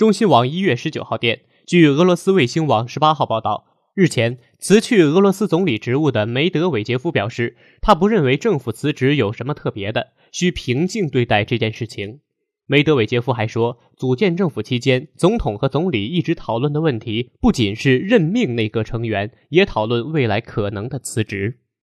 中新网一月十九号电据俄罗斯卫星网十八号报道日前辞去俄罗斯总理职务的梅德韦杰夫表示他不认为政府辞职有什么特别的需平静对待这件事情。梅德韦杰夫还说组建政府期间总统和总理一直讨论的问题不仅是任命内阁成员也讨论未来可能的辞职。